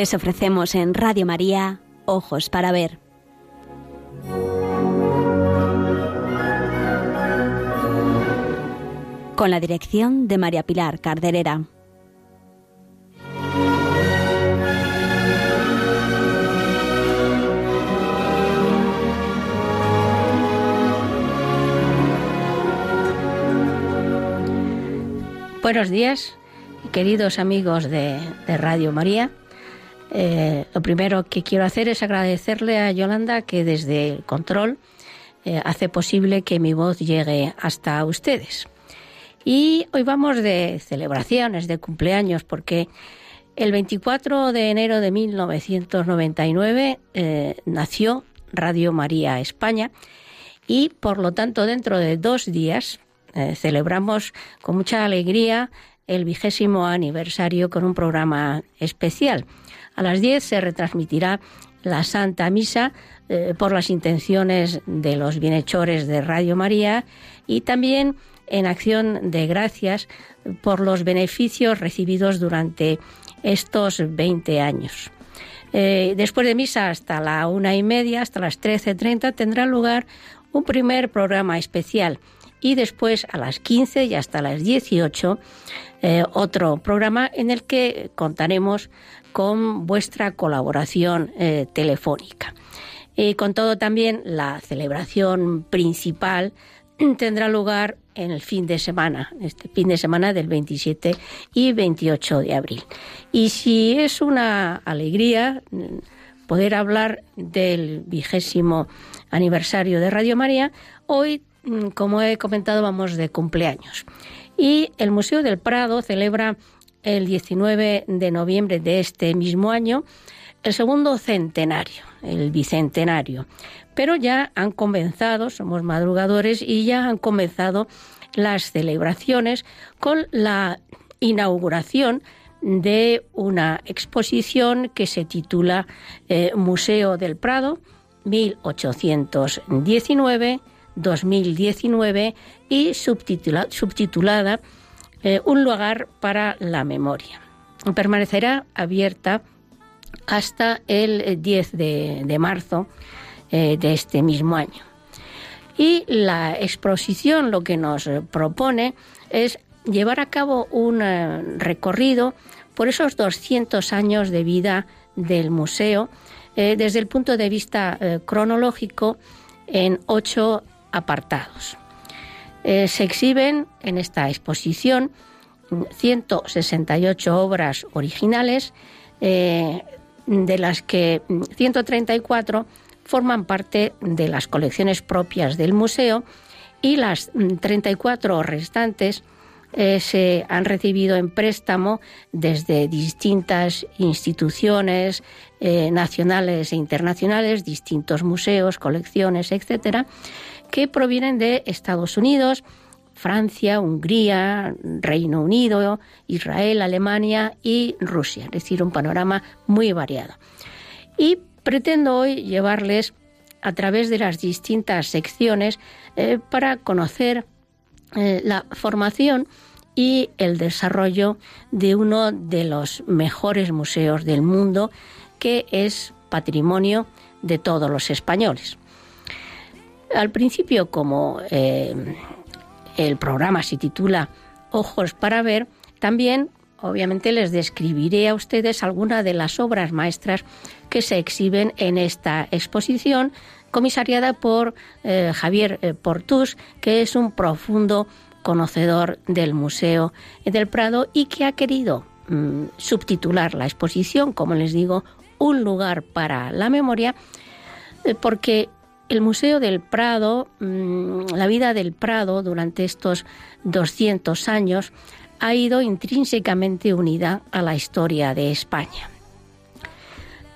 Les ofrecemos en Radio María Ojos para Ver. Con la dirección de María Pilar Carderera. Buenos días, queridos amigos de, Radio María. Eh, lo primero que quiero hacer es agradecerle a Yolanda que desde el control eh, hace posible que mi voz llegue hasta ustedes. Y hoy vamos de celebraciones, de cumpleaños, porque el 24 de enero de 1999 eh, nació Radio María España y por lo tanto dentro de dos días eh, celebramos con mucha alegría el vigésimo aniversario con un programa especial. A las 10 se retransmitirá la Santa Misa eh, por las intenciones de los bienhechores de Radio María y también en acción de gracias por los beneficios recibidos durante estos 20 años. Eh, después de misa hasta la una y media, hasta las 13.30, tendrá lugar un primer programa especial y después a las 15 y hasta las 18 eh, otro programa en el que contaremos con vuestra colaboración eh, telefónica. Y con todo también la celebración principal tendrá lugar en el fin de semana, este fin de semana del 27 y 28 de abril. Y si es una alegría mm, poder hablar del vigésimo aniversario de Radio María, hoy Mm, como he comentado, vamos de cumpleaños. Y el Museo del Prado celebra el 19 de noviembre de este mismo año el segundo centenario, el bicentenario. Pero ya han comenzado, somos madrugadores, y ya han comenzado las celebraciones con la inauguración de una exposición que se titula eh, Museo del Prado 1819 2019 y subtitulada eh, Un lugar para la memoria. Permanecerá abierta hasta el 10 de, marzo eh, de este mismo año. Y la exposición lo que nos propone es llevar a cabo un eh, recorrido por esos 200 años de vida del museo desde el punto de vista cronológico en ocho apartados. Eh, se exhiben en esta exposición 168 obras originales, eh, de las que 134 forman parte de las colecciones propias del museo y las 34 restantes eh, se han recibido en préstamo desde distintas instituciones nacionales e internacionales, distintos museos, colecciones, etcétera, que provienen de Estados Unidos, Francia, Hungría, Reino Unido, Israel, Alemania y Rusia, es decir, un panorama muy variado. Y pretendo hoy llevarles a través de las distintas secciones eh, para conocer eh, la formación y el desarrollo de uno de los mejores museos del mundo que es patrimonio de todos los españoles. Al principio, como eh, el programa se titula Ojos para ver, también obviamente les describiré a ustedes algunas de las obras maestras que se exhiben en esta exposición, comisariada por eh, Javier eh, Portús, que es un profundo conocedor del Museo del Prado y que ha querido mm, subtitular la exposición, como les digo, Un lugar para la memoria, porque el Museo del Prado, mm, la vida del Prado durante estos 200 años ha ido intrínsecamente unida a la historia de España.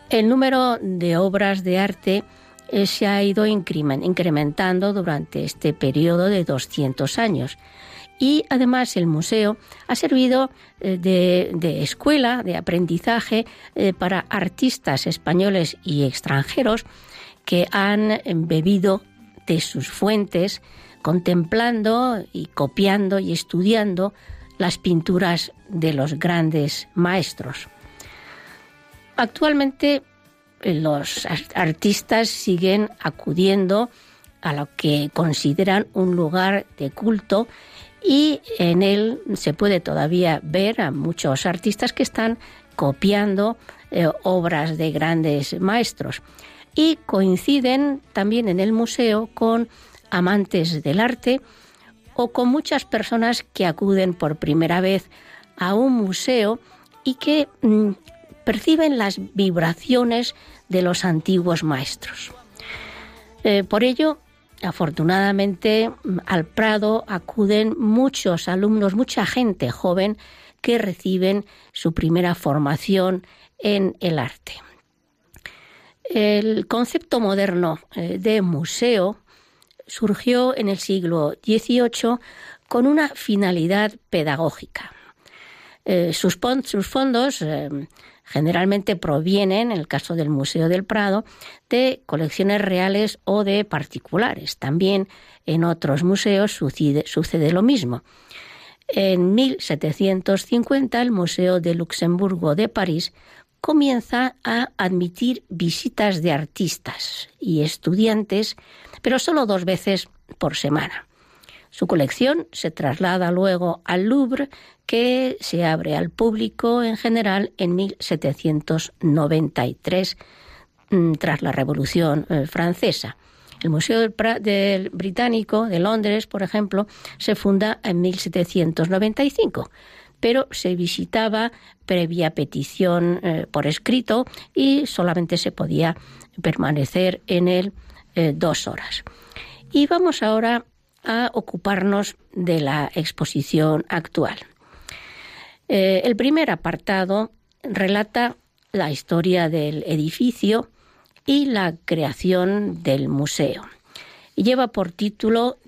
El número de obras de arte eh, se ha ido incrementando durante este periodo de 200 años y además el museo ha servido eh, de, escuela, de aprendizaje eh, para artistas españoles y extranjeros que han bebido de sus fuentes, contemplando y copiando y estudiando las pinturas de los grandes maestros. Actualmente los artistas siguen acudiendo a lo que consideran un lugar de culto y en él se puede todavía ver a muchos artistas que están copiando eh, obras de grandes maestros y coinciden también en el museo con amantes del arte o con muchas personas que acuden por primera vez a un museo y que mm, perciben las vibraciones de los antiguos maestros. Eh, por ello, afortunadamente, al Prado acuden muchos alumnos, mucha gente joven que reciben su primera formación en el arte. El concepto moderno eh, de museo surgió en el siglo XVIII con una finalidad pedagógica. Eh, sus, fondos Generalmente provienen, en el caso del Museo del Prado, de colecciones reales o de particulares. También en otros museos sucede, sucede lo mismo. En 1750 el Museo de Luxemburgo de París comienza a admitir visitas de artistas y estudiantes, pero solo dos veces por semana. Su colección se traslada luego al Louvre, que se abre al público en general en 1793, mm, tras la Revolución eh, Francesa. El Museo del, Británico de Londres, por ejemplo, se funda en 1795 pero se visitaba previa petición eh, por escrito y solamente se podía permanecer en él eh, dos horas. Y vamos ahora a ocuparnos de la exposición actual. Eh, el primer apartado relata la historia del edificio y la creación del museo. Lleva por título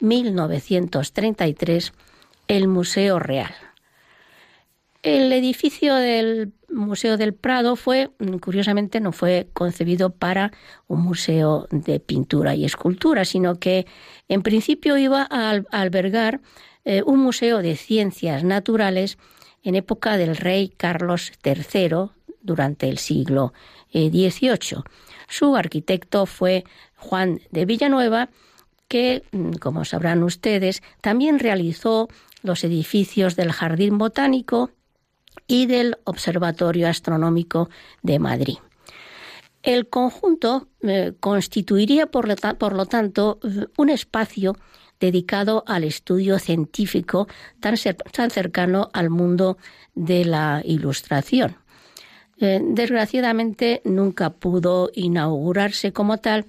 1819-1933, el Museo Real. El edificio del Museo del Prado fue, curiosamente, no fue concebido para un museo de pintura y escultura, sino que en principio iba a albergar eh, un museo de ciencias naturales en época del rey Carlos III durante el siglo XVIII. Eh, Su arquitecto fue Juan de Villanueva, que, mm, como sabrán ustedes, también realizó los edificios del Jardín Botánico y del Observatorio Astronómico de Madrid. El conjunto eh, constituiría, por lo, tanto, un espacio dedicado al estudio científico tan, cercano al mundo de la ilustración. Eh, desgraciadamente nunca pudo inaugurarse como tal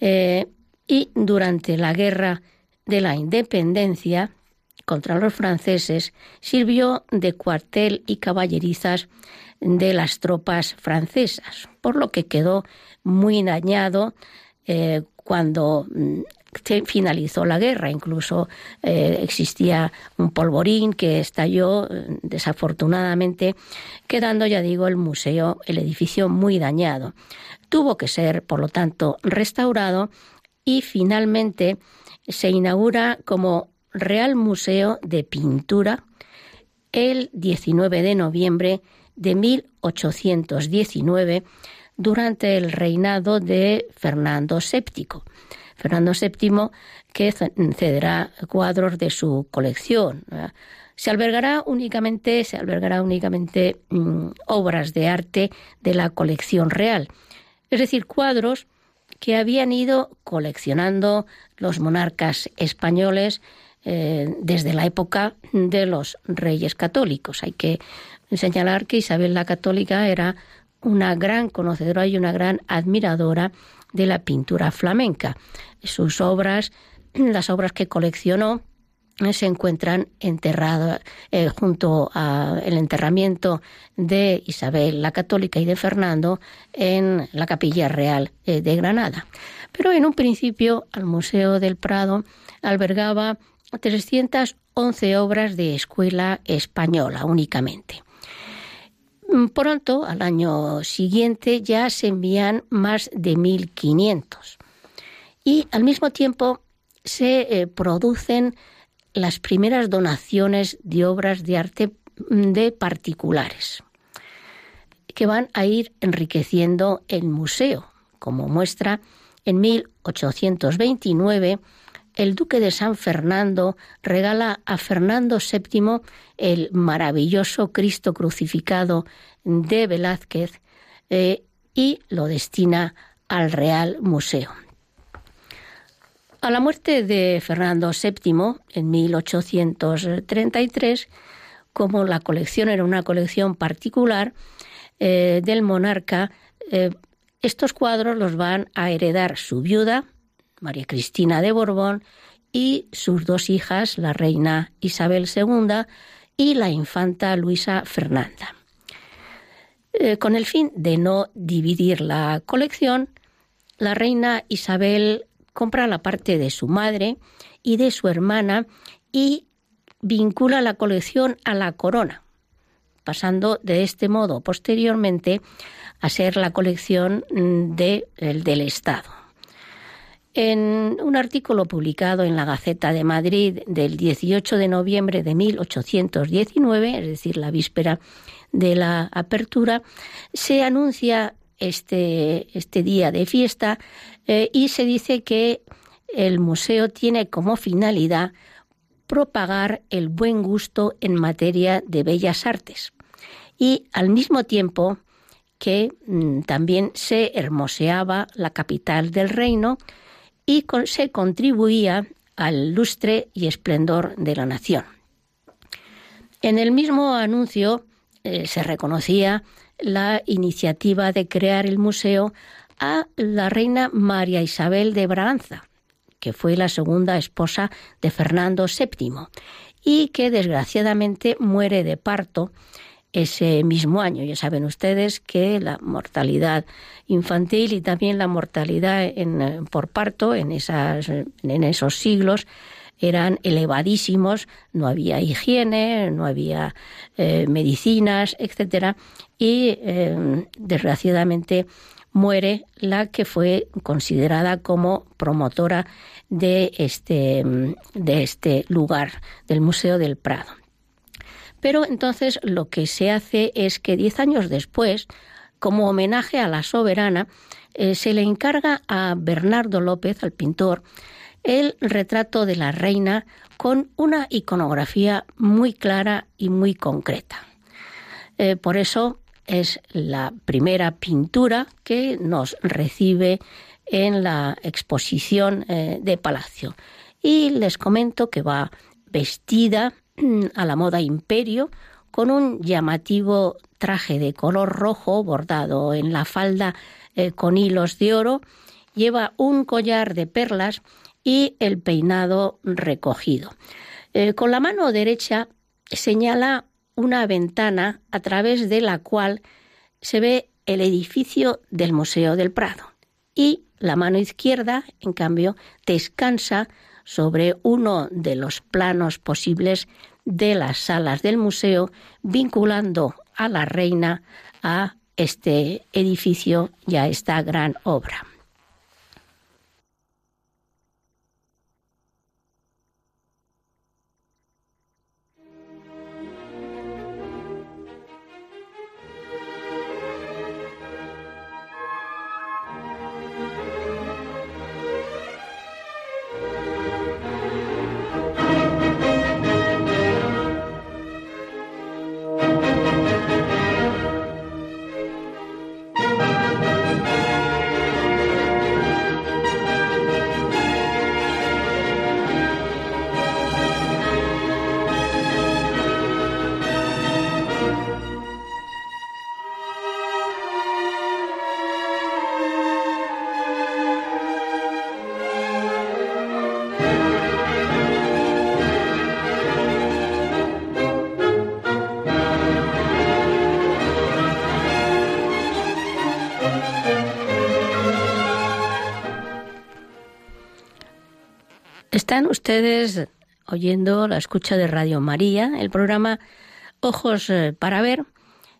eh, y durante la guerra de la independencia contra los franceses sirvió de cuartel y caballerizas de las tropas francesas, por lo que quedó muy dañado eh, cuando mm, finalizó la guerra. Incluso eh, existía un polvorín que estalló eh, desafortunadamente, quedando, ya digo, el museo, el edificio muy dañado. Tuvo que ser, por lo tanto, restaurado y finalmente se inaugura como Real Museo de Pintura el 19 de noviembre de 1819 durante el reinado de Fernando VII. Fernando VII que cederá cuadros de su colección. Se albergará únicamente, se albergará únicamente mm, obras de arte de la colección real, es decir, cuadros que habían ido coleccionando los monarcas españoles eh, desde la época de los reyes católicos. Hay que señalar que Isabel la Católica era una gran conocedora y una gran admiradora de la pintura flamenca. Sus obras, las obras que coleccionó, se encuentran enterradas eh, junto al enterramiento de Isabel la Católica y de Fernando en la Capilla Real de Granada. Pero en un principio, al Museo del Prado albergaba 311 obras de escuela española únicamente. Mm, pronto, al año siguiente, ya se envían más de 1.500. Y al mismo tiempo se eh, producen las primeras donaciones de obras de arte de particulares que van a ir enriqueciendo el museo, como muestra en 1829 el duque de San Fernando regala a Fernando VII el maravilloso Cristo crucificado de Velázquez eh, y lo destina al Real Museo. A la muerte de Fernando VII en 1833, como la colección era una colección particular eh, del monarca, eh, estos cuadros los van a heredar su viuda, María Cristina de Borbón, y sus dos hijas, la reina Isabel II y la infanta Luisa Fernanda. Eh, con el fin de no dividir la colección, la reina Isabel compra la parte de su madre y de su hermana y vincula la colección a la corona, pasando de este modo posteriormente a ser la colección mm, del Estado. En un artículo publicado en la Gaceta de Madrid del 18 de noviembre de 1819, es decir, la víspera de la apertura, se anuncia este, este día de fiesta eh, y se dice que el museo tiene como finalidad propagar el buen gusto en materia de bellas artes y al mismo tiempo que mm, también se hermoseaba la capital del reino y se contribuía al lustre y esplendor de la nación. En el mismo anuncio eh, se reconocía la iniciativa de crear el museo a la reina María Isabel de Braganza, que fue la segunda esposa de Fernando VII y que desgraciadamente muere de parto ese mismo año. Ya saben ustedes que la mortalidad infantil y también la mortalidad en, por parto en, esas, en esos siglos eran elevadísimos, no había higiene, no había eh, medicinas, etcétera, y eh, desgraciadamente muere la que fue considerada como promotora de este, de este lugar, del Museo del Prado. Pero entonces lo que se hace es que diez años después, como homenaje a la soberana, eh, se le encarga a Bernardo López, al pintor, el retrato de la reina con una iconografía muy clara y muy concreta. Eh, por eso es la primera pintura que nos recibe en la exposición eh, de Palacio. Y les comento que va vestida a la moda imperio, con un llamativo traje de color rojo bordado en la falda eh, con hilos de oro, lleva un collar de perlas y el peinado recogido. Eh, con la mano derecha señala una ventana a través de la cual se ve el edificio del Museo del Prado y la mano izquierda, en cambio, descansa sobre uno de los planos posibles de las salas del museo, vinculando a la reina a este edificio y a esta gran obra. Están ustedes oyendo la escucha de Radio María, el programa Ojos eh, para Ver,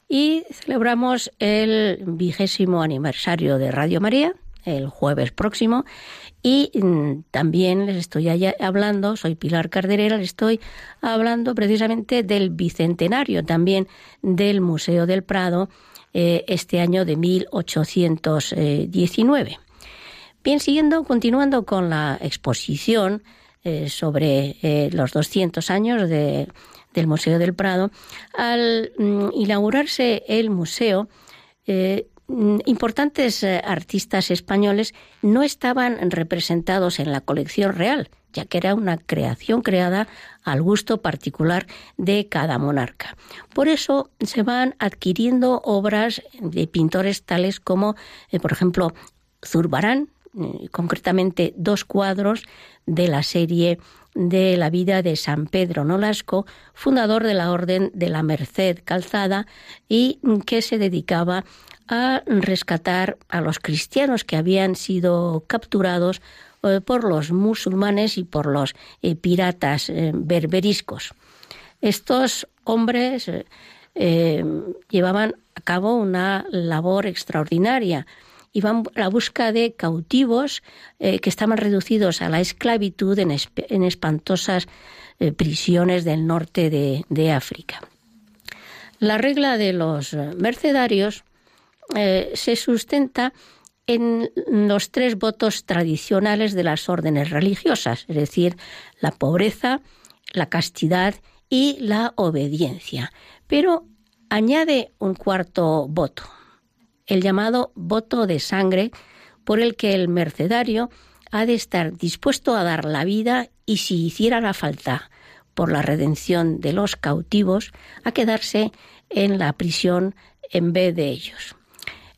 y celebramos el vigésimo aniversario de Radio María, el jueves próximo y mm, también les estoy hablando, soy Pilar Carderera, les estoy hablando precisamente del bicentenario también del Museo del Prado eh, este año de 1819. Bien, siguiendo, continuando con la exposición eh, sobre eh, los 200 años de, del Museo del Prado, al mm, inaugurarse el museo, Mm, importantes eh, artistas españoles no estaban representados en la colección real, ya que era una creación creada al gusto particular de cada monarca. Por eso se van adquiriendo obras de pintores tales como, eh, por ejemplo, Zurbarán, eh, concretamente dos cuadros de la serie de la vida de San Pedro Nolasco, fundador de la Orden de la Merced Calzada y que se dedicaba a rescatar a los cristianos que habían sido capturados eh, por los musulmanes y por los eh, piratas eh, berberiscos. Estos hombres llevaban a cabo una labor extraordinaria. Iban a la busca de cautivos que estaban reducidos a la esclavitud en, espantosas prisiones del norte de África. La regla de los mercedarios eh, se sustenta en los tres votos tradicionales de las órdenes religiosas, es decir, la pobreza, la castidad y la obediencia. Pero añade un cuarto voto, el llamado voto de sangre, por el que el mercedario ha de estar dispuesto a dar la vida y si hiciera la falta por la redención de los cautivos, a quedarse en la prisión en vez de ellos.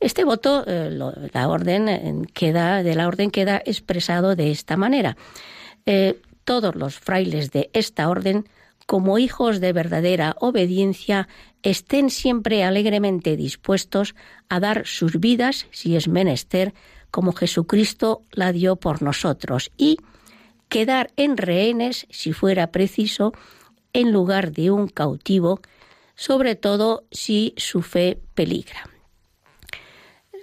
Este voto, eh, la orden eh, queda, de la orden queda expresado de esta manera. Eh, todos los frailes de esta orden, como hijos de verdadera obediencia, estén siempre alegremente dispuestos a dar sus vidas, si es menester, como Jesucristo la dio por nosotros, y quedar en rehenes, si fuera preciso, en lugar de un cautivo, sobre todo si su fe peligra.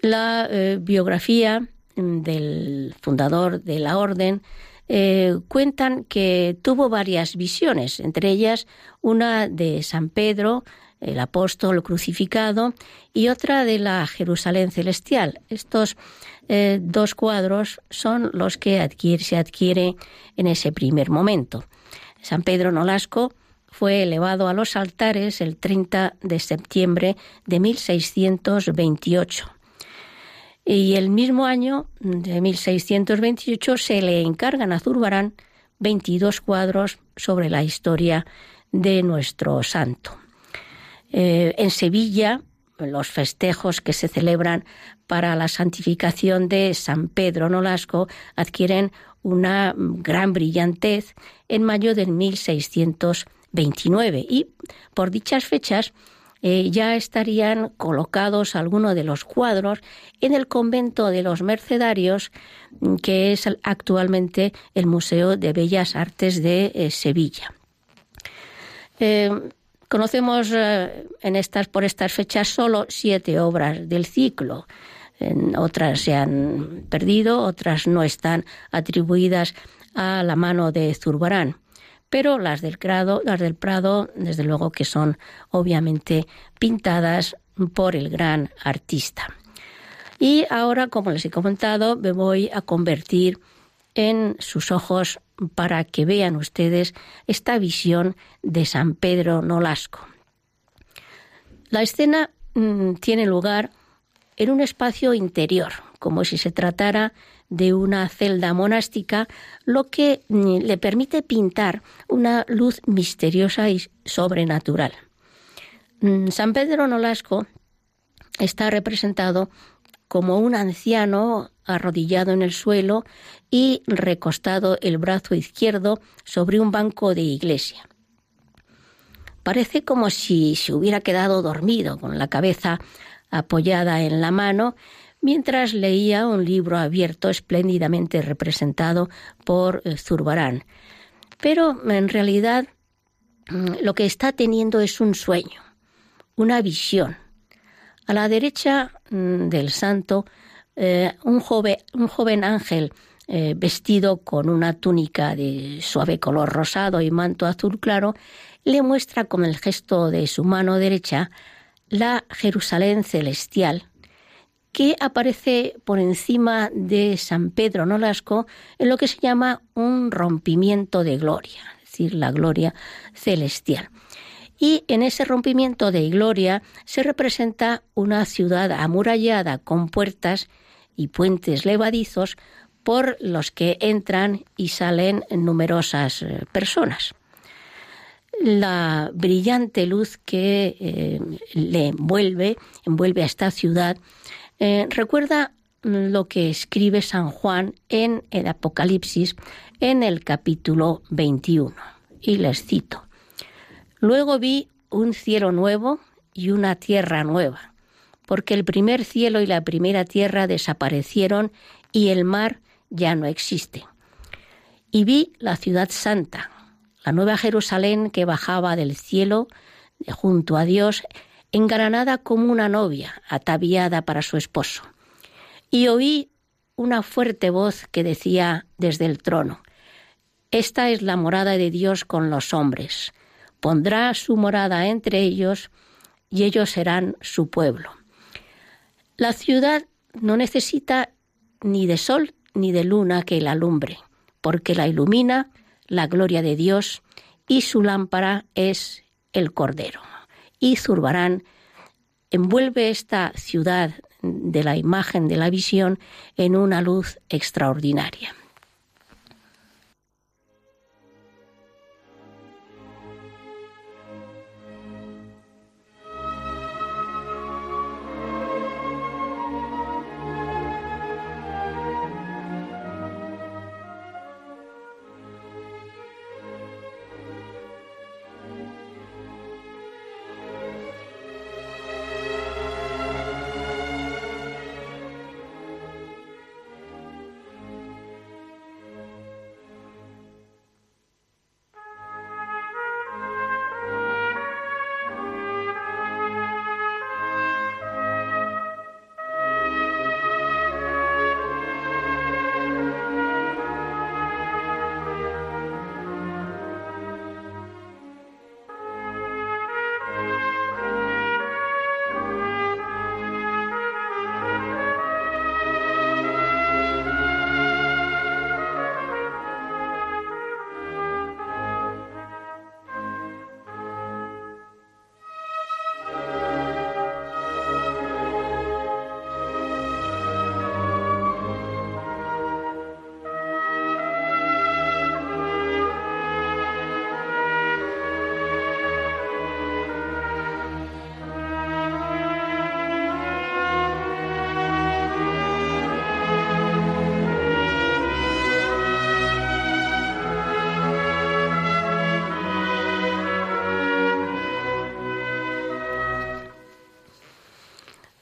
La eh, biografía mm, del fundador de la orden eh, cuentan que tuvo varias visiones, entre ellas una de San Pedro, el apóstol crucificado, y otra de la Jerusalén celestial. Estos eh, dos cuadros son los que se adquiere en ese primer momento. San Pedro Nolasco fue elevado a los altares el 30 de septiembre de 1628 y el mismo año de 1628 se le encargan a Zurbarán 22 cuadros sobre la historia de nuestro santo. Eh, en Sevilla, los festejos que se celebran para la santificación de San Pedro Nolasco adquieren una gran brillantez en mayo de 1629 y por dichas fechas eh, ya estarían colocados algunos de los cuadros en el convento de los Mercedarios, mm, que es actualmente el Museo de Bellas Artes de eh, Sevilla. Eh, conocemos en estas, por estas fechas solo siete obras del ciclo. otras se han perdido, otras no están atribuidas a la mano de Zurbarán pero las del, grado, las del Prado, desde luego que son obviamente pintadas por el gran artista. Y ahora, como les he comentado, me voy a convertir en sus ojos para que vean ustedes esta visión de San Pedro Nolasco. La escena mm, tiene lugar en un espacio interior, como si se tratara de una celda monástica, lo que mm, le permite pintar una luz misteriosa y sobrenatural. Mm, San Pedro Nolasco está representado como un anciano arrodillado en el suelo y recostado el brazo izquierdo sobre un banco de iglesia. Parece como si se hubiera quedado dormido con la cabeza apoyada en la mano mientras leía un libro abierto espléndidamente representado por eh, Zurbarán. Pero en realidad mm, lo que está teniendo es un sueño, una visión. A la derecha mm, del santo eh, un, joven, un joven ángel eh, vestido con una túnica de suave color rosado y manto azul claro, le muestra con el gesto de su mano derecha la Jerusalén celestial, que aparece por encima de San Pedro Nolasco en lo que se llama un rompimiento de gloria, es decir, la gloria celestial. Y en ese rompimiento de gloria se representa una ciudad amurallada con puertas y puentes levadizos por los que entran y salen numerosas eh, personas. La brillante luz que eh, le envuelve, envuelve a esta ciudad, eh, recuerda lo que escribe San Juan en el Apocalipsis en el capítulo 21. Y les cito. Luego vi un cielo nuevo y una tierra nueva, porque el primer cielo y la primera tierra desaparecieron y el mar ya no existe. Y vi la ciudad santa, la nueva Jerusalén que bajaba del cielo junto a Dios, engranada como una novia, ataviada para su esposo. Y oí una fuerte voz que decía desde el trono, Esta es la morada de Dios con los hombres. Pondrá su morada entre ellos y ellos serán su pueblo. La ciudad no necesita ni de sol ni de luna que la alumbre, porque la ilumina la gloria de Dios y su lámpara es el Cordero. Y Zurbarán envuelve esta ciudad de la imagen de la visión en una luz extraordinaria.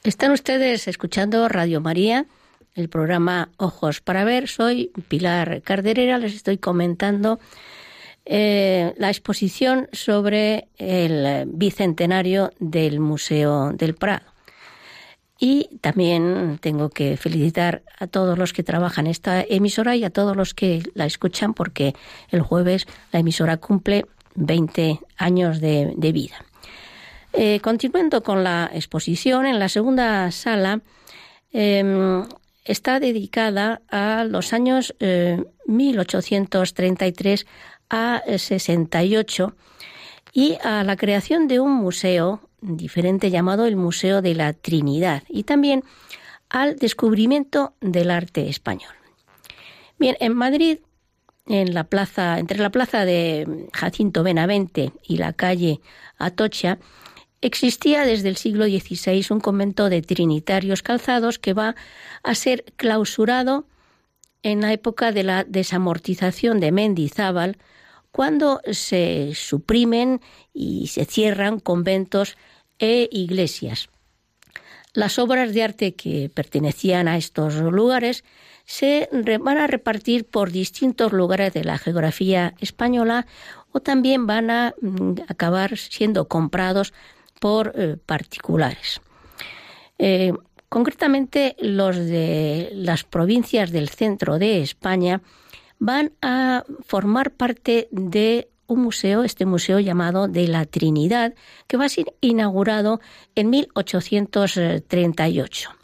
Están ustedes escuchando Radio María, el programa Ojos para Ver. Soy Pilar Carderera, les estoy comentando eh, la exposición sobre el bicentenario del Museo del Prado. Y también tengo que felicitar a todos los que trabajan esta emisora y a todos los que la escuchan porque el jueves la emisora cumple 20 años de vida. Eh, continuando con la exposición, en la segunda sala em, está dedicada a los años 1833 eh, a 68 y a la creación de un museo diferente llamado el Museo de la Trinidad y también al descubrimiento del arte español. Bien, en Madrid, en la plaza, entre la plaza de Jacinto Benavente y la calle Atocha, Existía desde el siglo XVI un convento de trinitarios calzados que va a ser clausurado en la época de la desamortización de Mendizábal, cuando se suprimen y se cierran conventos e iglesias. Las obras de arte que pertenecían a estos lugares se van a repartir por distintos lugares de la geografía española o también van a mm, acabar siendo comprados por eh, particulares. Eh, Concretamente, los de las provincias del centro de España van a formar parte de un museo, este museo llamado de la Trinidad, que va a ser inaugurado en 1838.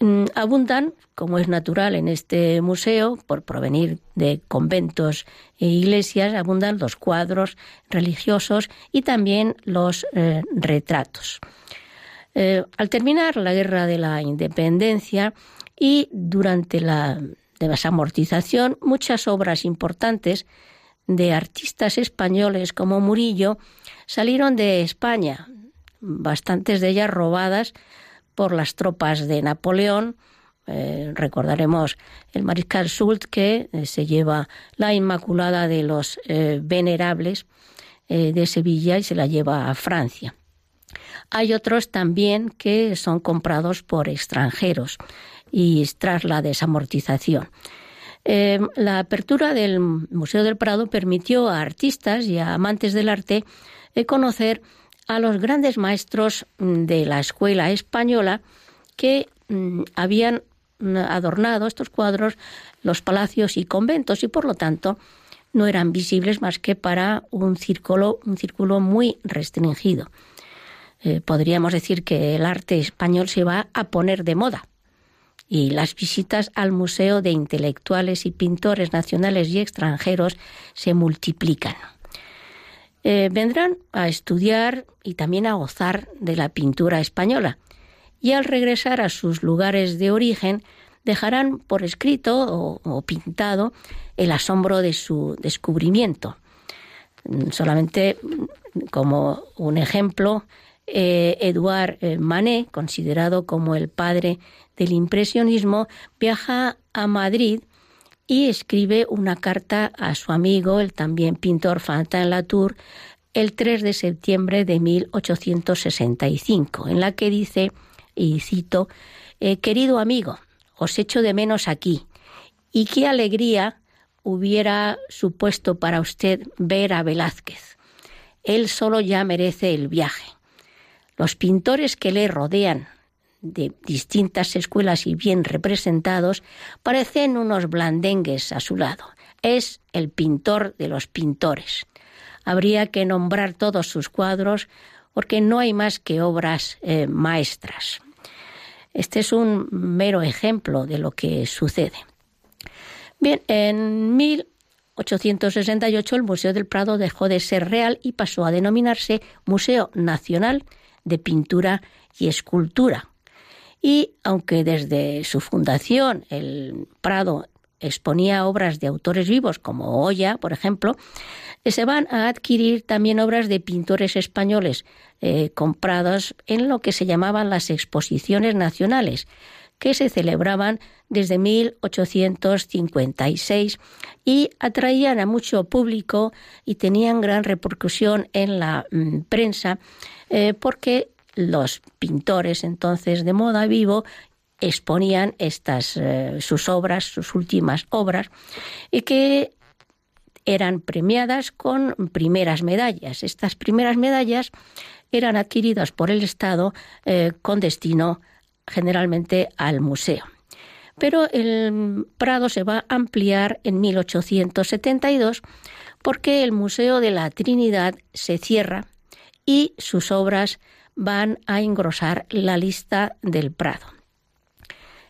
Mm, abundan, como es natural en este museo, por provenir de conventos e iglesias, abundan los cuadros religiosos y también los eh, retratos. Eh, al terminar la Guerra de la Independencia y durante la desamortización, muchas obras importantes de artistas españoles como Murillo salieron de España, bastantes de ellas robadas por las tropas de Napoleón. Eh, recordaremos el mariscal Soult que eh, se lleva la Inmaculada de los eh, Venerables de Sevilla y se la lleva a Francia. Hay otros también que son comprados por extranjeros y tras la desamortización. la apertura del Museo del Prado permitió a artistas y a amantes del arte conocer a los grandes maestros mm, de la escuela española que mm, habían mm, adornado estos cuadros los palacios y conventos y por lo tanto no eran visibles más que para un círculo, un círculo muy restringido. Eh, podríamos decir que el arte español se va a poner de moda y las visitas al Museo de Intelectuales y Pintores Nacionales y Extranjeros se multiplican. Eh, vendrán a estudiar y también a gozar de la pintura española y al regresar a sus lugares de origen dejarán por escrito o, pintado el asombro de su descubrimiento. Mm, solamente mm, como un ejemplo, eh, Edouard eh, Manet, considerado como el padre del impresionismo, viaja a Madrid y escribe una carta a su amigo, el también pintor Fantin Latour, el 3 de septiembre de 1865, en la que dice, y cito, eh, Querido amigo, os echo de menos aquí, y qué alegría hubiera supuesto para usted ver a Velázquez. Él solo ya merece el viaje. Los pintores que le rodean, de distintas escuelas y bien representados, parecen unos blandengues a su lado. Es el pintor de los pintores. Habría que nombrar todos sus cuadros porque no hay más que obras eh, maestras. Este es un mero ejemplo de lo que sucede. Bien, en 1868 el Museo del Prado dejó de ser real y pasó a denominarse Museo Nacional de Pintura y Escultura, y aunque desde su fundación el Prado exponía obras de autores vivos como Oya, por ejemplo, eh, se van a adquirir también obras de pintores españoles eh, comprados en lo que se llamaban las exposiciones nacionales, que se celebraban desde 1856 y atraían a mucho público y tenían gran repercusión en la mm, prensa eh, porque los pintores entonces de moda vivo exponían estas eh, sus obras, sus últimas obras, y que eran premiadas con primeras medallas. Estas primeras medallas eran adquiridas por el Estado eh, con destino generalmente al museo. Pero el Prado se va a ampliar en 1872 porque el Museo de la Trinidad se cierra y sus obras van a engrosar la lista del Prado.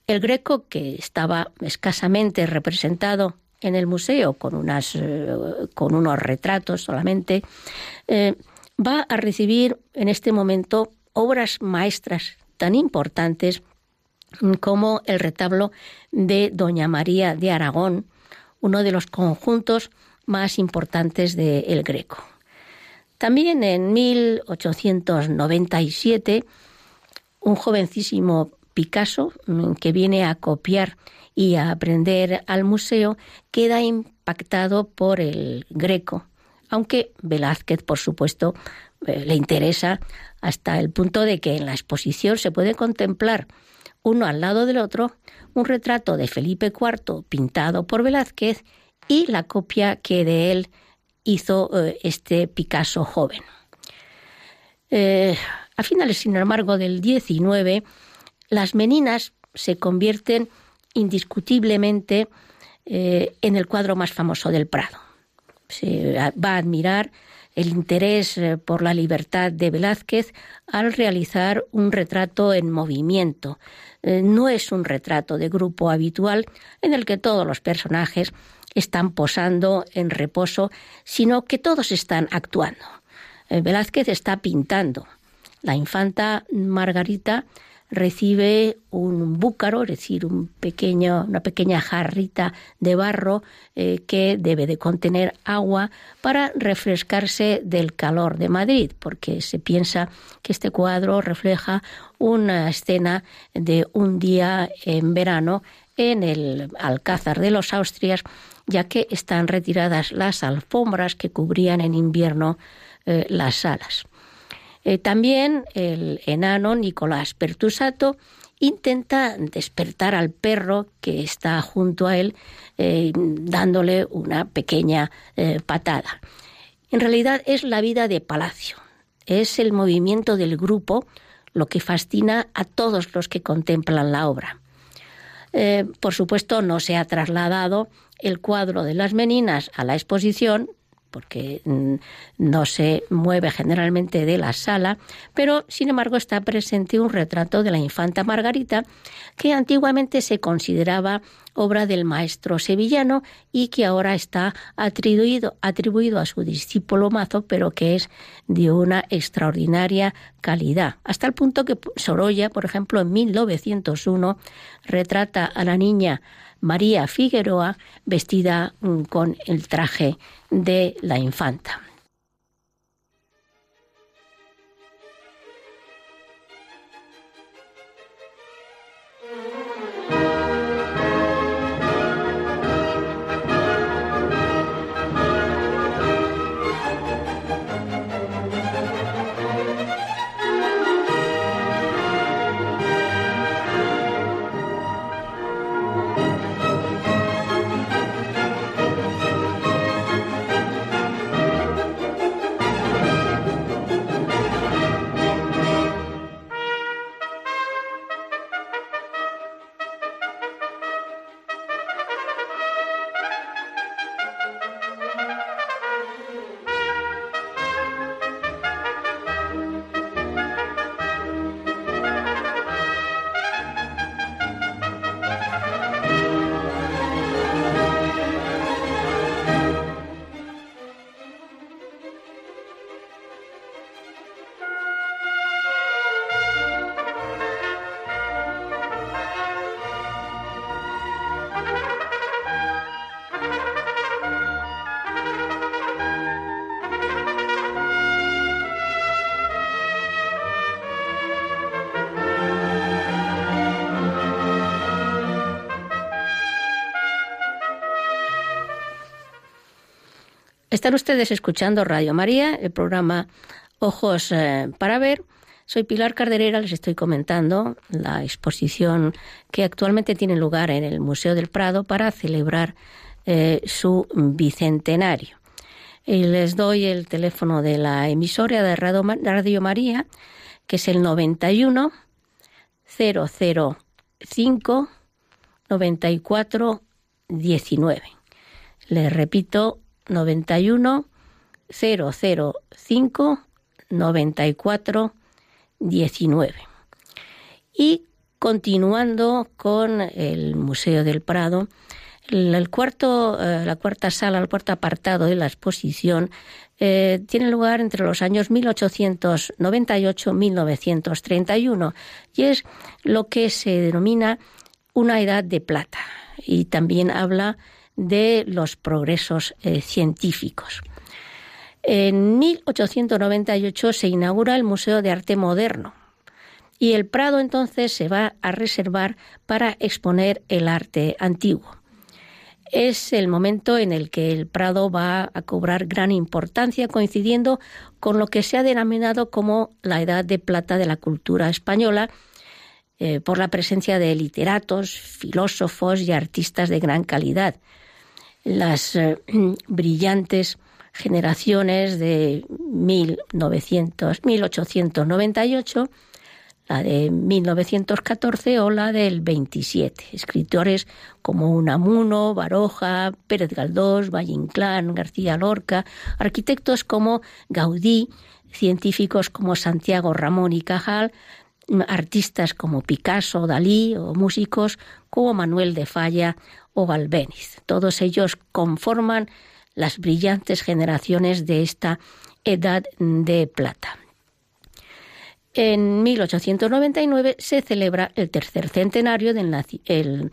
El Greco, que estaba escasamente representado en el museo con, unas, eh, con unos retratos solamente, eh, va a recibir en este momento obras maestras tan importantes como el retablo de Doña María de Aragón, uno de los conjuntos más importantes del Greco. También en 1897, un jovencísimo Picasso, mm, que viene a copiar y a aprender al museo, queda impactado por el greco, aunque Velázquez, por supuesto, eh, le interesa hasta el punto de que en la exposición se puede contemplar uno al lado del otro un retrato de Felipe IV pintado por Velázquez y la copia que de él hizo eh, este Picasso joven. Eh, a finales, sin embargo, del 19, las meninas se convierten indiscutiblemente eh, en el cuadro más famoso del Prado. Se va a admirar el interés por la libertad de Velázquez al realizar un retrato en movimiento. No es un retrato de grupo habitual en el que todos los personajes están posando en reposo, sino que todos están actuando. Velázquez está pintando. La infanta Margarita recibe un búcaro, es decir, un pequeño, una pequeña jarrita de barro eh, que debe de contener agua para refrescarse del calor de Madrid, porque se piensa que este cuadro refleja una escena de un día en verano en el Alcázar de los Austrias, ya que están retiradas las alfombras que cubrían en invierno eh, las salas. Eh, también el enano Nicolás Pertusato intenta despertar al perro que está junto a él, eh, dándole una pequeña patada. En realidad es la vida de palacio, es el movimiento del grupo lo que fascina a todos los que contemplan la obra. Por supuesto, no se ha trasladado el cuadro de las meninas a la exposición, porque mm, no se mueve generalmente de la sala, pero sin embargo está presente un retrato de la infanta Margarita que antiguamente se consideraba obra del maestro sevillano y que ahora está atribuido, atribuido a su discípulo Mazo, pero que es de una extraordinaria calidad, hasta el punto que Sorolla, por ejemplo, en 1901 retrata a la niña María Figueroa vestida mm, con el traje de la infanta. Están ustedes escuchando Radio María, el programa Ojos eh, para Ver. Soy Pilar Carderera, les estoy comentando la exposición que actualmente tiene lugar en el Museo del Prado para celebrar eh, su bicentenario. Y les doy el teléfono de la emisora de Radio María, que es el 91 005 94 19. Les repito, 91 005 94 19. Y continuando con el Museo del Prado, el cuarto, eh, la cuarta sala, el cuarto apartado de la exposición eh, tiene lugar entre los años 1898-1931 y es lo que se denomina una edad de plata y también habla de los progresos eh, científicos. En 1898 se inaugura el Museo de Arte Moderno y el Prado entonces se va a reservar para exponer el arte antiguo. Es el momento en el que el Prado va a cobrar gran importancia coincidiendo con lo que se ha denominado como la Edad de Plata de la cultura española, eh, por la presencia de literatos, filósofos y artistas de gran calidad, las eh, brillantes generaciones de 1900, 1898, la de 1914 o la del 27. Escritores como Unamuno, Baroja, Pérez Galdós, Valle Inclán, García Lorca, arquitectos como Gaudí, científicos como Santiago Ramón y Cajal, artistas como Picasso, Dalí o músicos como Manuel de Falla o. Todos ellos conforman las brillantes generaciones de esta edad de plata. En 1899 se celebra el tercer centenario del, el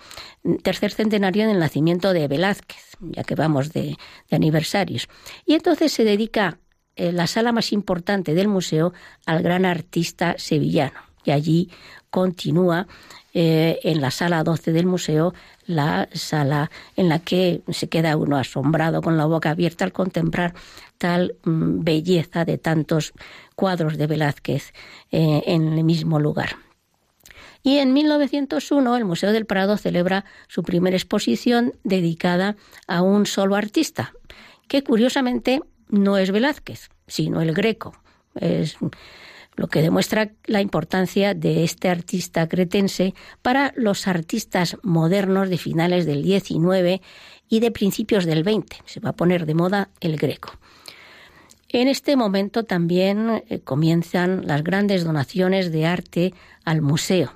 tercer centenario del nacimiento de Velázquez, ya que vamos de, aniversarios. Y entonces se dedica eh, la sala más importante del museo al gran artista sevillano. Y allí continúa eh, en la sala 12 del museo, la sala en la que se queda uno asombrado con la boca abierta al contemplar tal mm, belleza de tantos cuadros de Velázquez eh, en el mismo lugar. Y en 1901 el Museo del Prado celebra su primera exposición dedicada a un solo artista, que curiosamente no es Velázquez, sino el Greco. Es lo que demuestra la importancia de este artista cretense para los artistas modernos de finales del XIX y de principios del XX. Se va a poner de moda el greco. En este momento también eh, comienzan las grandes donaciones de arte al museo.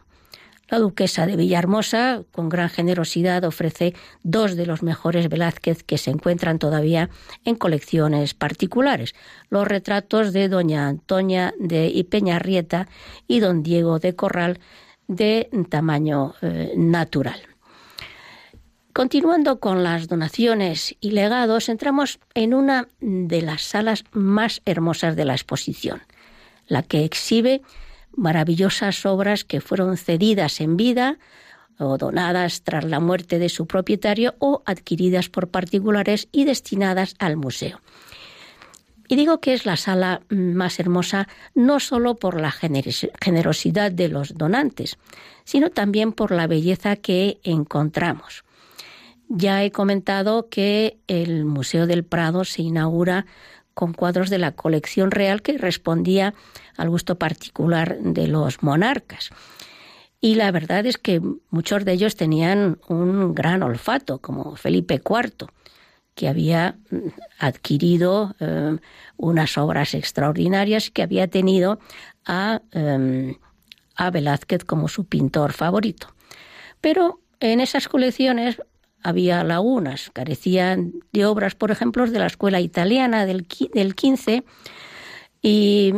La duquesa de Villahermosa, con gran generosidad, ofrece dos de los mejores Velázquez que se encuentran todavía en colecciones particulares, los retratos de doña Antonia de Peñarrieta y don Diego de Corral de tamaño eh, natural. Continuando con las donaciones y legados, entramos en una de las salas más hermosas de la exposición, la que exhibe maravillosas obras que fueron cedidas en vida o donadas tras la muerte de su propietario o adquiridas por particulares y destinadas al museo. Y digo que es la sala más hermosa no solo por la generosidad de los donantes, sino también por la belleza que encontramos. Ya he comentado que el Museo del Prado se inaugura con cuadros de la colección real que respondía al gusto particular de los monarcas. Y la verdad es que muchos de ellos tenían un gran olfato, como Felipe IV, que había mm, adquirido eh, unas obras extraordinarias que había tenido a, eh, a Velázquez como su pintor favorito. Pero en esas colecciones había lagunas, carecían de obras, por ejemplo, de la escuela italiana del, del 15 y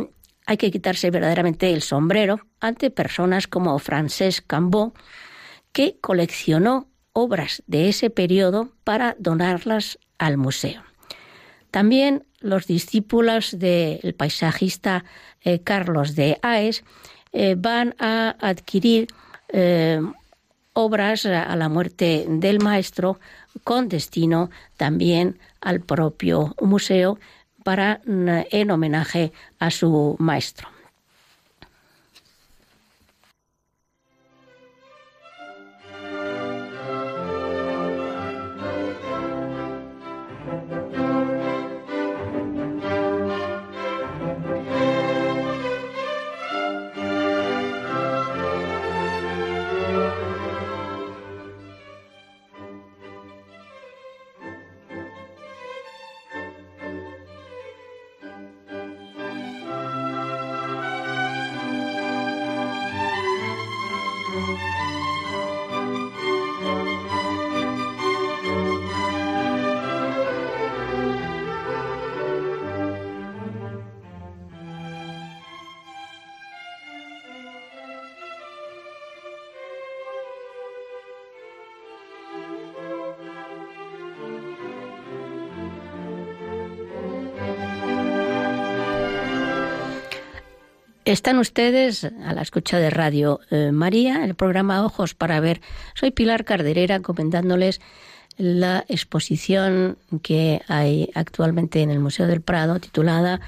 hay que quitarse verdaderamente el sombrero ante personas como Francesc Cambó, que coleccionó obras de ese periodo para donarlas al museo. También los discípulos del paisajista eh, Carlos de Aes eh, van a adquirir eh, obras a la muerte del maestro con destino también al propio museo para en homenaje a su maestro. Están ustedes a la escucha de Radio eh, María, el programa Ojos para Ver. Soy Pilar Carderera comentándoles la exposición que hay actualmente en el Museo del Prado titulada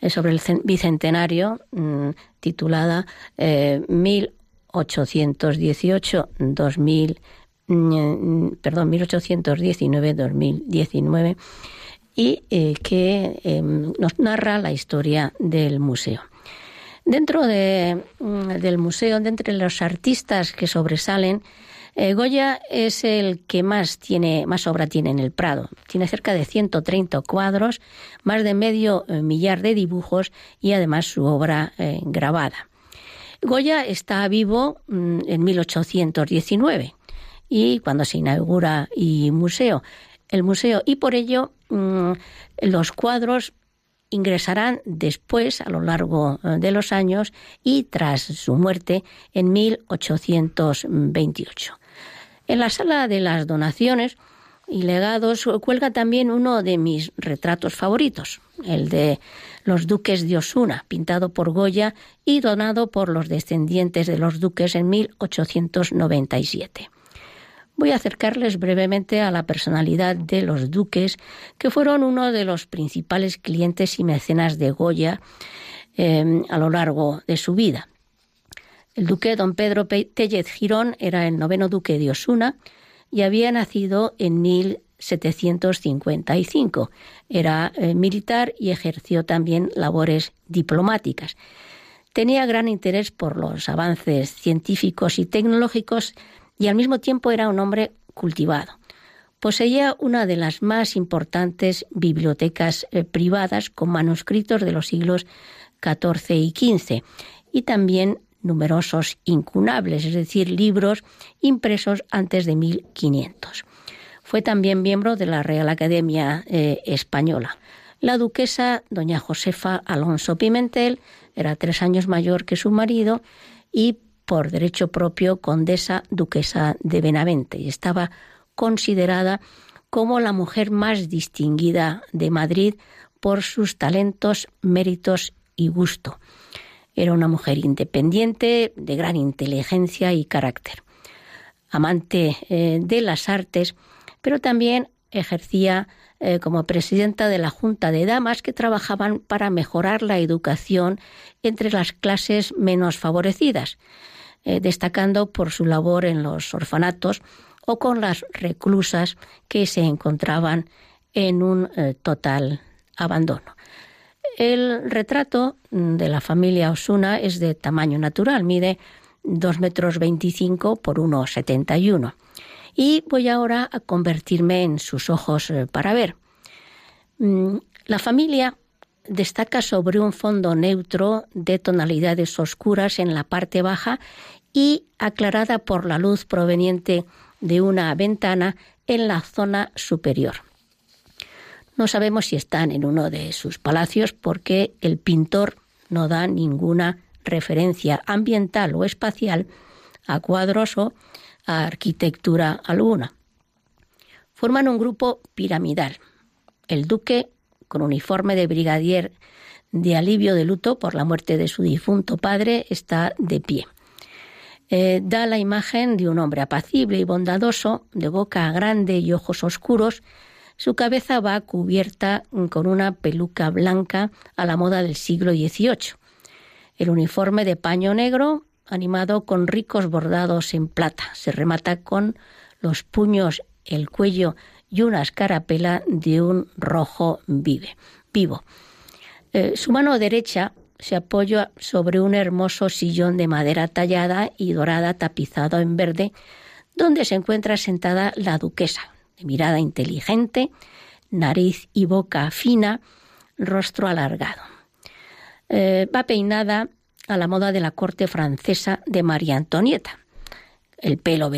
eh, sobre el bicentenario, mm, titulada 1818 eh, 2000 mm, perdón, 1819-2019 y que nos narra la historia del museo. Dentro mm, del museo, de entre los artistas que sobresalen, eh, Goya es el que más tiene, más obra tiene en el Prado. Tiene cerca de 130 cuadros, más de medio eh, millar de dibujos y además su obra eh, grabada. Goya está vivo mm, en 1819 y cuando se inaugura y museo, el museo y por ello mm, los cuadros ingresarán después, a lo largo eh, de los años y tras su muerte en 1828. En la sala de las donaciones y legados cuelga también uno de mis retratos favoritos, el de los duques de Osuna, pintado por Goya y donado por los descendientes de los duques en 1897 voy a acercarles brevemente a la personalidad de los duques, que fueron uno de los principales clientes y mecenas de Goya em, a lo largo de su vida. El duque don Pedro Tellez Girón era el noveno duque de Osuna y había nacido en 1755. Era eh, militar y ejerció también labores diplomáticas. Tenía gran interés por los avances científicos y tecnológicos y al mismo tiempo era un hombre cultivado. Poseía una de las más importantes bibliotecas eh, privadas con manuscritos de los siglos XIV y XV y también numerosos incunables, es decir, libros impresos antes de 1500. Fue también miembro de la Real Academia eh, Española. La duquesa, doña Josefa Alonso Pimentel, era tres años mayor que su marido y por derecho propio condesa duquesa de Benavente y estaba considerada como la mujer más distinguida de Madrid por sus talentos, méritos y gusto. Era una mujer independiente, de gran inteligencia y carácter. Amante eh, de las artes, pero también ejercía eh, como presidenta de la Junta de Damas que trabajaban para mejorar la educación entre las clases menos favorecidas. Eh, destacando por su labor en los orfanatos o con las reclusas que se encontraban en un eh, total abandono. El retrato de la familia Osuna es de tamaño natural, mide 2 metros 25 por 1,71. Y voy ahora a convertirme en sus ojos eh, para ver. Mm, la familia destaca sobre un fondo neutro de tonalidades oscuras en la parte baja y aclarada por la luz proveniente de una ventana en la zona superior. No sabemos si están en uno de sus palacios porque el pintor no da ninguna referencia ambiental o espacial a cuadros o a arquitectura alguna. Forman un grupo piramidal. El duque, con uniforme de brigadier de alivio de luto por la muerte de su difunto padre, está de pie. Eh, da la imagen de un hombre apacible y bondadoso, de boca grande y ojos oscuros. Su cabeza va cubierta con una peluca blanca a la moda del siglo XVIII. El uniforme de paño negro, animado con ricos bordados en plata, se remata con los puños, el cuello y una escarapela de un rojo vive, vivo. Eh, su mano derecha se apoya sobre un hermoso sillón de madera tallada y dorada tapizado en verde, donde se encuentra sentada la duquesa, de mirada inteligente, nariz y boca fina, rostro alargado. Eh, va peinada a la moda de la corte francesa de María Antonieta. El pelo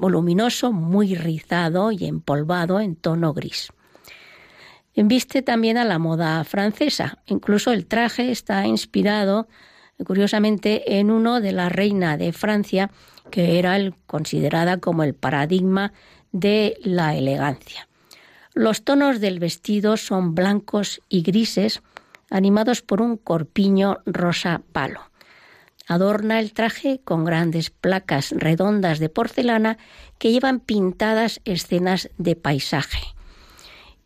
voluminoso, muy rizado y empolvado en tono gris. Viste también a la moda francesa. Incluso el traje está inspirado, curiosamente, en uno de la reina de Francia, que era el, considerada como el paradigma de la elegancia. Los tonos del vestido son blancos y grises, animados por un corpiño rosa palo. Adorna el traje con grandes placas redondas de porcelana que llevan pintadas escenas de paisaje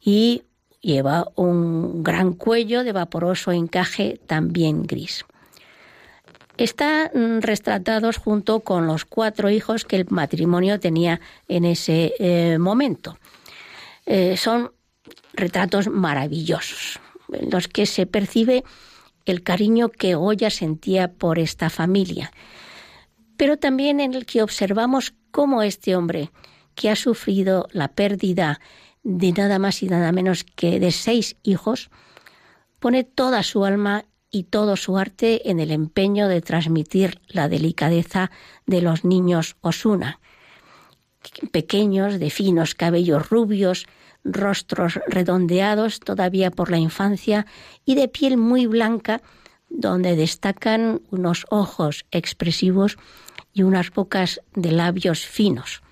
y Lleva un gran cuello de vaporoso encaje también gris. Están retratados junto con los cuatro hijos que el matrimonio tenía en ese eh, momento. Eh, son retratos maravillosos, en los que se percibe el cariño que Goya sentía por esta familia, pero también en el que observamos cómo este hombre, que ha sufrido la pérdida de nada más y nada menos que de seis hijos, pone toda su alma y todo su arte en el empeño de transmitir la delicadeza de los niños Osuna, pequeños, de finos cabellos rubios, rostros redondeados todavía por la infancia y de piel muy blanca, donde destacan unos ojos expresivos y unas bocas de labios finos.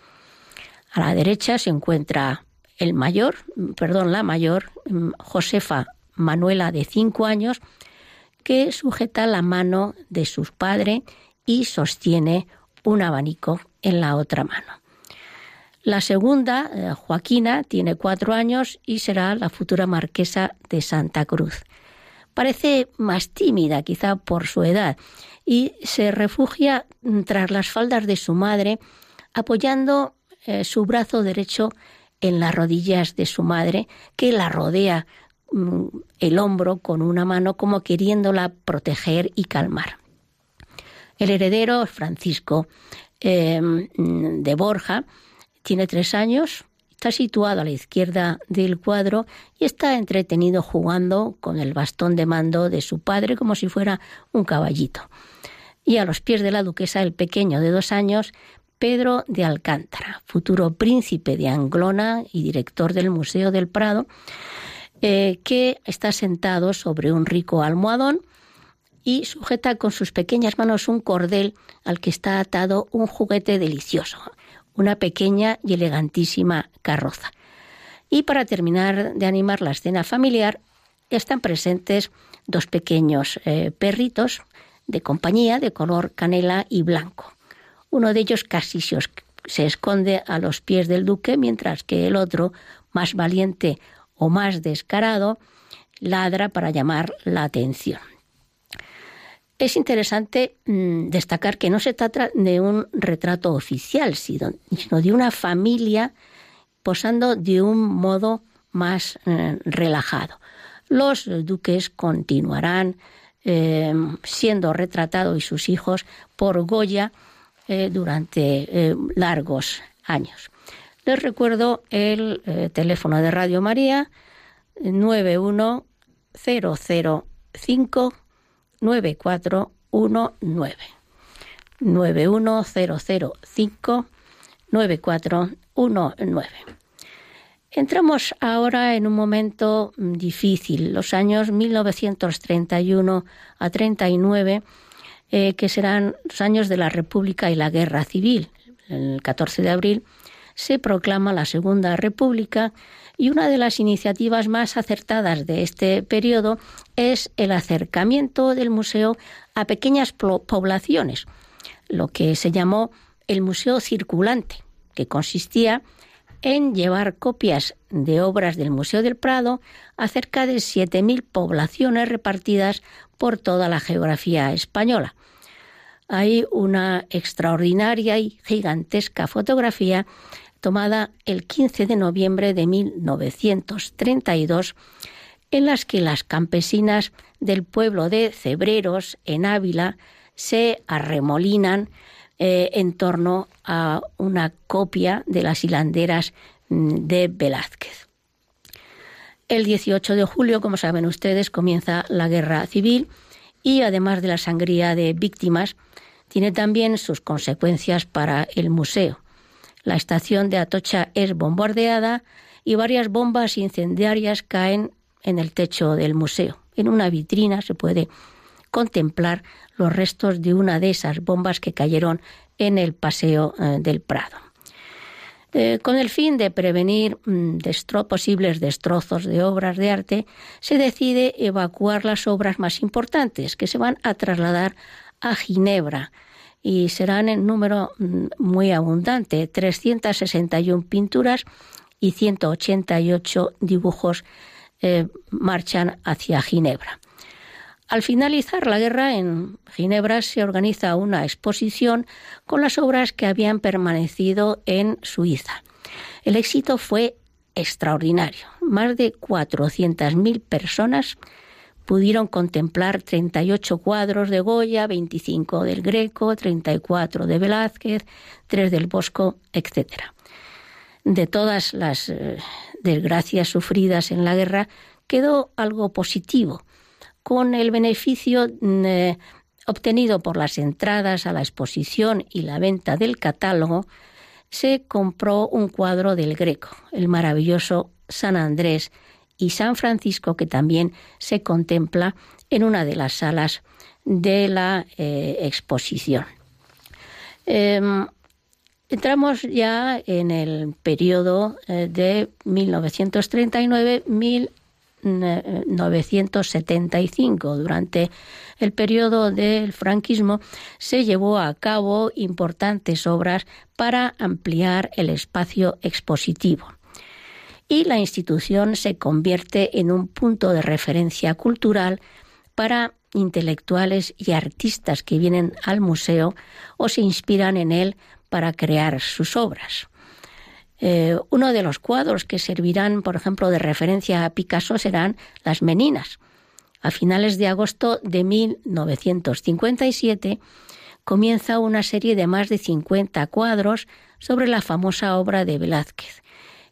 A la derecha se encuentra el mayor, perdón, la mayor, Josefa Manuela de cinco años, que sujeta la mano de su padre y sostiene un abanico en la otra mano. La segunda, eh, Joaquina, tiene cuatro años y será la futura marquesa de Santa Cruz. Parece más tímida, quizá por su edad, y se refugia tras las faldas de su madre, apoyando eh, su brazo derecho en las rodillas de su madre, que la rodea mm, el hombro con una mano como queriéndola proteger y calmar. El heredero, Francisco em, de Borja, tiene tres años, está situado a la izquierda del cuadro y está entretenido jugando con el bastón de mando de su padre como si fuera un caballito. Y a los pies de la duquesa, el pequeño de dos años, Pedro de Alcántara, futuro príncipe de Anglona y director del Museo del Prado, eh, que está sentado sobre un rico almohadón y sujeta con sus pequeñas manos un cordel al que está atado un juguete delicioso, una pequeña y elegantísima carroza. Y para terminar de animar la escena familiar, están presentes dos pequeños eh, perritos de compañía de color canela y blanco. Uno de ellos casi se esconde a los pies del duque, mientras que el otro, más valiente o más descarado, ladra para llamar la atención. Es interesante mm, destacar que no se trata de un retrato oficial, sino de una familia posando de un modo más eh, relajado. Los duques continuarán eh, siendo retratados y sus hijos por Goya eh, durante largos años. Les recuerdo el eh, teléfono de Radio María 91005 9419. 91005 9419. Entramos ahora en un momento difícil, los años 1931 a 39, eh, que serán los años de la República y la Guerra Civil. El 14 de abril se proclama la Segunda República y una de las iniciativas más acertadas de este periodo es el acercamiento del museo a pequeñas poblaciones, lo que se llamó el Museo Circulante, que consistía en llevar copias de obras del Museo del Prado a cerca de 7.000 poblaciones repartidas por toda la geografía española. Hay una extraordinaria y gigantesca fotografía tomada el 15 de noviembre de 1932, en las que las campesinas del pueblo de Cebreros, en Ávila, se arremolinan eh, en torno a una copia de las hilanderas mm, de Velázquez. El 18 de julio, como saben ustedes, comienza la guerra civil y además de la sangría de víctimas, tiene también sus consecuencias para el museo. La estación de Atocha es bombardeada y varias bombas incendiarias caen en el techo del museo. En una vitrina se puede contemplar los restos de una de esas bombas que cayeron en el Paseo eh, del Prado. Eh, con el fin de prevenir mm, posibles destrozos de obras de arte, se decide evacuar las obras más importantes que se van a trasladar a Ginebra, y serán en número mm, muy abundante, 361 pinturas y 188 dibujos eh, marchan hacia Ginebra. Al finalizar la guerra en Ginebra se organiza una exposición con las obras que habían permanecido en Suiza. El éxito fue extraordinario. Más de 400.000 personas pudieron contemplar 38 cuadros de Goya, 25 del Greco, 34 de Velázquez, 3 del Bosco, etc. De todas las eh, desgracias sufridas en la guerra, quedó algo positivo, con el beneficio mm, eh, obtenido por las entradas a la exposición y la venta del catálogo, se compró un cuadro del Greco, el maravilloso San Andrés y San Francisco, que también se contempla en una de las salas de la eh, exposición. Em, entramos ya en el periodo eh, de 1939-1975. Durante el periodo del franquismo se llevó a cabo importantes obras para ampliar el espacio expositivo y la institución se convierte en un punto de referencia cultural para intelectuales y artistas que vienen al museo o se inspiran en él para crear sus obras. Eh, uno de los cuadros que servirán, por ejemplo, de referencia a Picasso serán las Meninas. A finales de agosto de 1957 comienza una serie de más de 50 cuadros sobre la famosa obra de Velázquez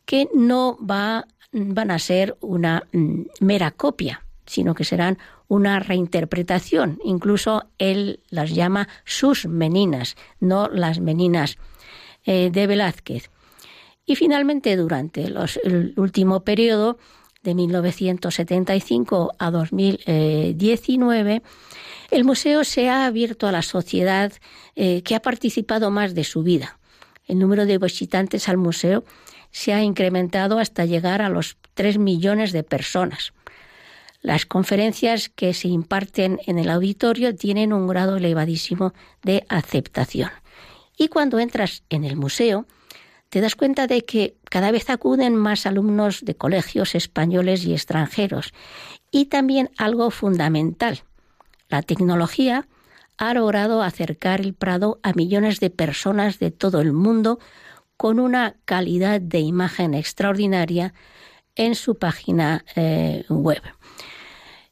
que no va, van a ser una mm, mera copia, sino que serán una reinterpretación. Incluso él las llama sus meninas, no las meninas eh, de Velázquez. Y finalmente, durante el último periodo, de 1975 a 2019, el museo se ha abierto a la sociedad eh, que ha participado más de su vida. El número de visitantes al museo se ha incrementado hasta llegar a los 3 millones de personas. Las conferencias que se imparten en el auditorio tienen un grado elevadísimo de aceptación. Y cuando entras en el museo, te das cuenta de que cada vez acuden más alumnos de colegios españoles y extranjeros. Y también algo fundamental, la tecnología ha logrado acercar el Prado a millones de personas de todo el mundo con una calidad de imagen extraordinaria en su página eh, web.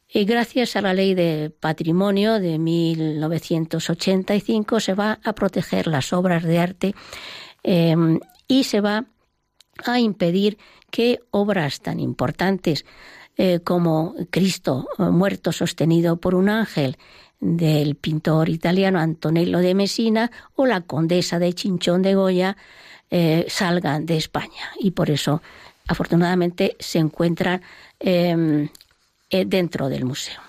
Y gracias a la ley de patrimonio de 1985 se va a proteger las obras de arte em, y se va a impedir que obras tan importantes eh, como Cristo muerto sostenido por un ángel del pintor italiano Antonello de Messina o la condesa de Chinchón de Goya eh, salgan de España y por eso afortunadamente se encuentran em, eh, dentro del museo.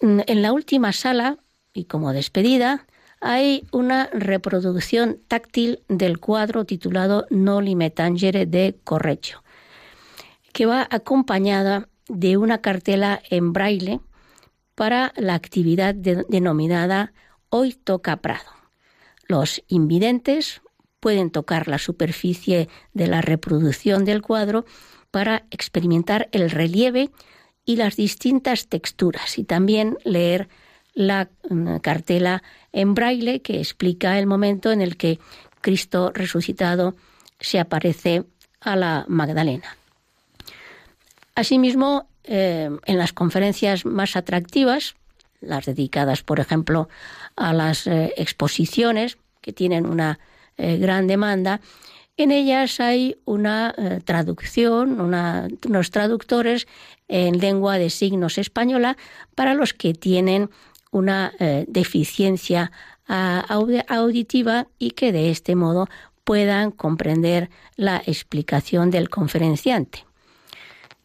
Mm, en la última sala, y como despedida, hay una reproducción táctil del cuadro titulado Noli me tangere de Correggio, que va acompañada de una cartela en braille para la actividad denominada Hoy toca Prado. Los invidentes pueden tocar la superficie de la reproducción del cuadro para experimentar el relieve y las distintas texturas y también leer la mm, cartela en braille que explica el momento en el que Cristo resucitado se aparece a la Magdalena. Asimismo, eh, en las conferencias más atractivas, las dedicadas, por ejemplo, a las eh, exposiciones, que tienen una eh, gran demanda, en ellas hay una traducción, unos traductores en lengua de signos española para los que tienen una eh, deficiencia auditiva y que de este modo puedan comprender la explicación del conferenciante.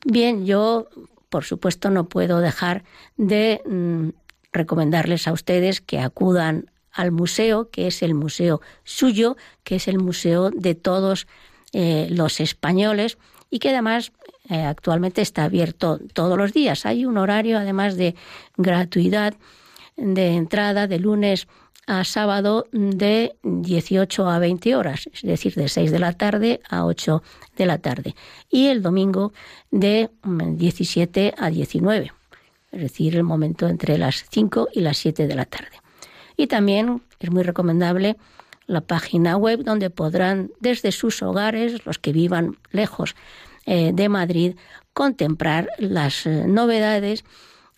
Bien, yo por supuesto no puedo dejar de mm, recomendarles a ustedes que acudan al museo, que es el museo suyo, que es el museo de todos eh, los españoles y que además eh, actualmente está abierto todos los días. Hay un horario además de gratuidad de entrada de lunes a sábado de 18 a 20 horas, es decir, de 6 de la tarde a 8 de la tarde. Y el domingo de 17 mm, a 19, es decir, el momento entre las 5 y las 7 de la tarde. Y también es muy recomendable la página web donde podrán desde sus hogares, los que vivan lejos eh, de Madrid, contemplar las eh, novedades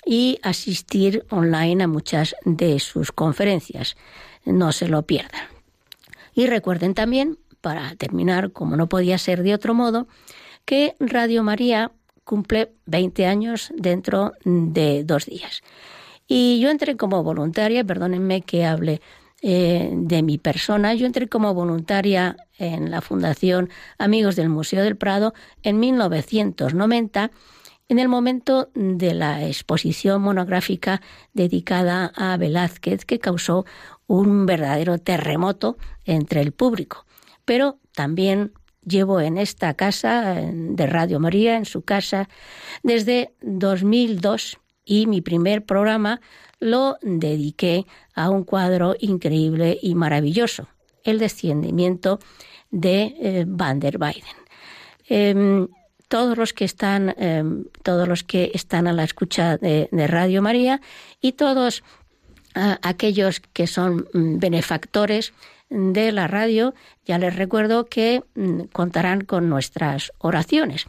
y asistir online a muchas de sus conferencias. No se lo pierdan. Y recuerden también, para terminar, como no podía ser de otro modo, que Radio María cumple 20 años dentro de dos días. Y yo entré como voluntaria, perdónenme que hable eh, de mi persona, yo entré como voluntaria en la Fundación Amigos del Museo del Prado en 1990 en el momento de la exposición monográfica dedicada a Velázquez que causó un verdadero terremoto entre el público. Pero también llevo en esta casa de Radio María, en su casa, desde 2002 y mi primer programa lo dediqué a un cuadro increíble y maravilloso, el descendimiento de eh, Van der Weyden. Em, todos los que están, em, todos los que están a la escucha de, Radio María y todos aquellos que son mm, benefactores de la radio, ya les recuerdo que mm, contarán con nuestras oraciones.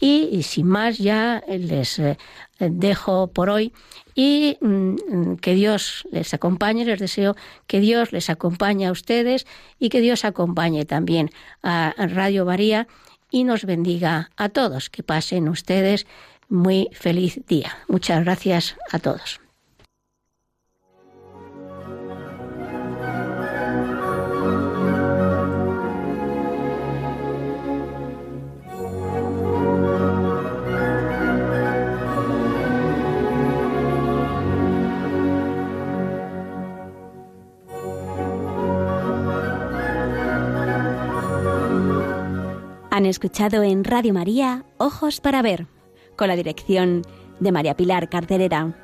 Y, sin más, ya les eh, dejo por hoy y mm, que Dios les acompañe, les deseo que Dios les acompañe a ustedes y que Dios acompañe también a Radio María y nos bendiga a todos. Que pasen ustedes muy feliz día. Muchas gracias a todos. Han escuchado en Radio María Ojos para Ver, con la dirección de María Pilar Carterera.